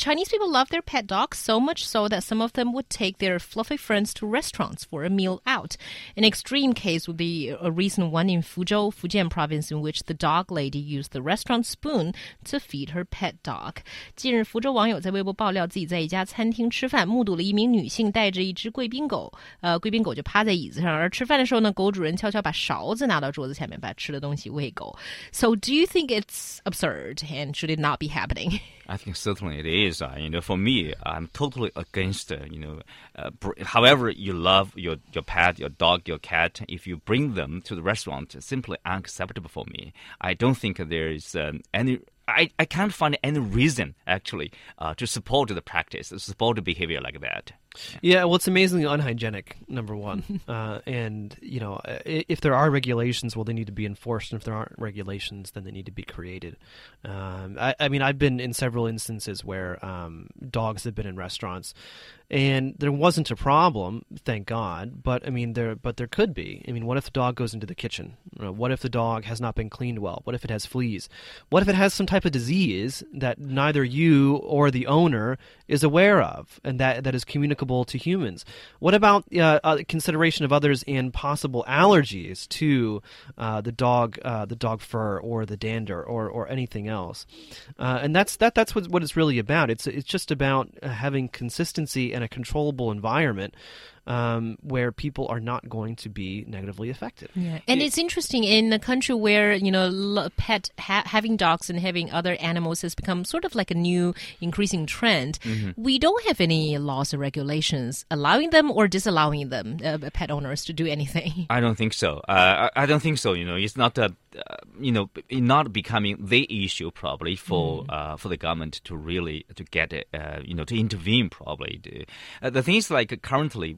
Chinese people love their pet dogs so much so that some of them would take their fluffy friends to restaurants for a meal out. An extreme case would be a recent one in Fuzhou, Fujian province, in which the dog lady used the restaurant spoon to feed her pet dog. 近日，福州网友在微博爆料自己在一家餐厅吃饭，目睹了一名女性带着一只贵宾狗，呃，贵宾狗就趴在椅子上，而吃饭的时候呢，狗主人悄悄把勺子拿到桌子下面，把吃的东西喂狗。So, do you think it's absurd and should it not be happening? I think certainly it is. Uh, you know, for me, I'm totally against. Uh, you know, uh, however you love your your pet, your dog, your cat, if you bring them to the restaurant, it's simply unacceptable for me. I don't think there is um, any. I, I can't find any reason actually uh, to support the practice, to support the behavior like that. Yeah, well, it's amazingly unhygienic. Number one, uh, and you know, if there are regulations, well, they need to be enforced, and if there aren't regulations, then they need to be created. Um, I, I, mean, I've been in several instances where um, dogs have been in restaurants, and there wasn't a problem, thank God. But I mean, there, but there could be. I mean, what if the dog goes into the kitchen? What if the dog has not been cleaned well? What if it has fleas? What if it has some type of disease that neither you or the owner is aware of, and that that is communicated applicable to humans. What about uh, uh, consideration of others and possible allergies to uh, the dog, uh, the dog fur, or the dander, or, or anything else? And that's that. That's what, what it's really about. It's it's just about having consistency and a controllable environment um, where people are not going to be negatively affected. Yeah, and it, it's interesting in a country where you know pet ha having dogs and having other animals has become sort of like a new increasing trend. Mm -hmm. We don't have any laws or regulations allowing them or disallowing them uh, pet owners to do anything. I don't think so. Uh, I, I, don't think so. You know, it's not a uh, you know not becoming the issue probably for mm. uh, for the government to really to get it uh, you know to intervene probably uh, the thing is like currently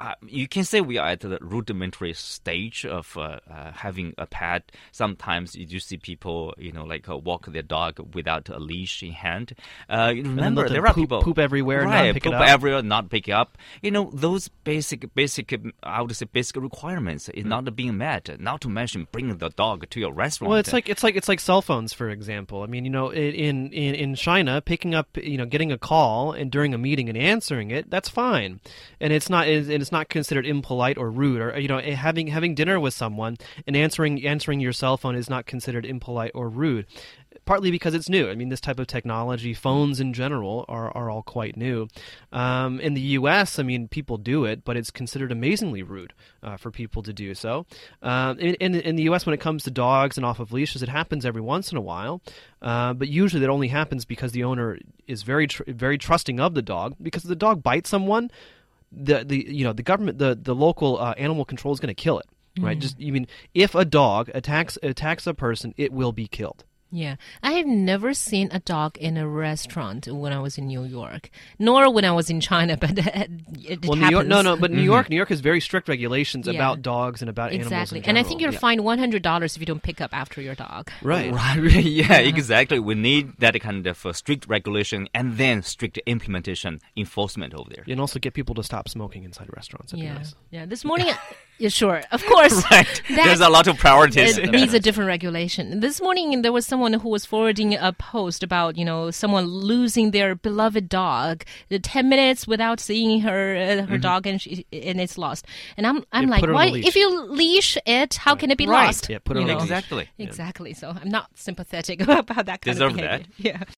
uh, you can say we are at the rudimentary stage of uh, having a pet sometimes you do see people you know like walk their dog without a leash in hand remember there are poop, people poop everywhere right, not poop everywhere not pick up you know those basic basic I would say basic requirements is mm. not being met not to mention bringing the dog to your restaurant. Well, it's like it's like it's like cell phones, for example. I mean, you know, in in in China, picking up, you know, getting a call and during a meeting and answering it, that's fine, and it's not and it's not considered impolite or rude, or you know, eh, having having dinner with someone and answering answering your cell phone is not considered impolite or rude partly because it's new. I mean, this type of technology, phones in general, are, are all quite new. Um, in the U.S., I mean, people do it, but it's considered amazingly rude uh, for people to do so. Uh, in, in, in, the U.S., when it comes to dogs and off of leashes, it happens every once in a while, uh, but usually that only happens because the owner is very tr- very trusting of the dog. Because if the dog bites someone, the the you know the government the the local uh, animal control is going to kill it. Right? Mm. Just you mean if a dog attacks attacks a person, it will be killed. Yeah, I have never seen a dog in a restaurant when I was in New York, nor when I was in China. But it, well, New York, no, no, but New mm -hmm. York, New York has very strict regulations yeah. about dogs and about exactly. animals. Exactly, and I think you're yeah. fined one hundred dollars if you don't pick up after your dog. Right, right, yeah, exactly. We need that kind of uh, strict regulation and then strict implementation enforcement over there, and also get people to stop smoking inside restaurants. yeah, nice. yeah. This morning. Yeah, sure. Of course. right. There's a lot of priorities. It needs a different regulation. This morning, there was someone who was forwarding a post about, you know, someone losing their beloved dog. The 10 minutes without seeing her uh, her mm -hmm. dog and she, and it's lost. And I'm I'm yeah, like, why? If you leash it, how right. can it be right. lost? Yeah, put it on Exactly. Exactly. So I'm not sympathetic about that kind Deserve of behavior. that. Yeah.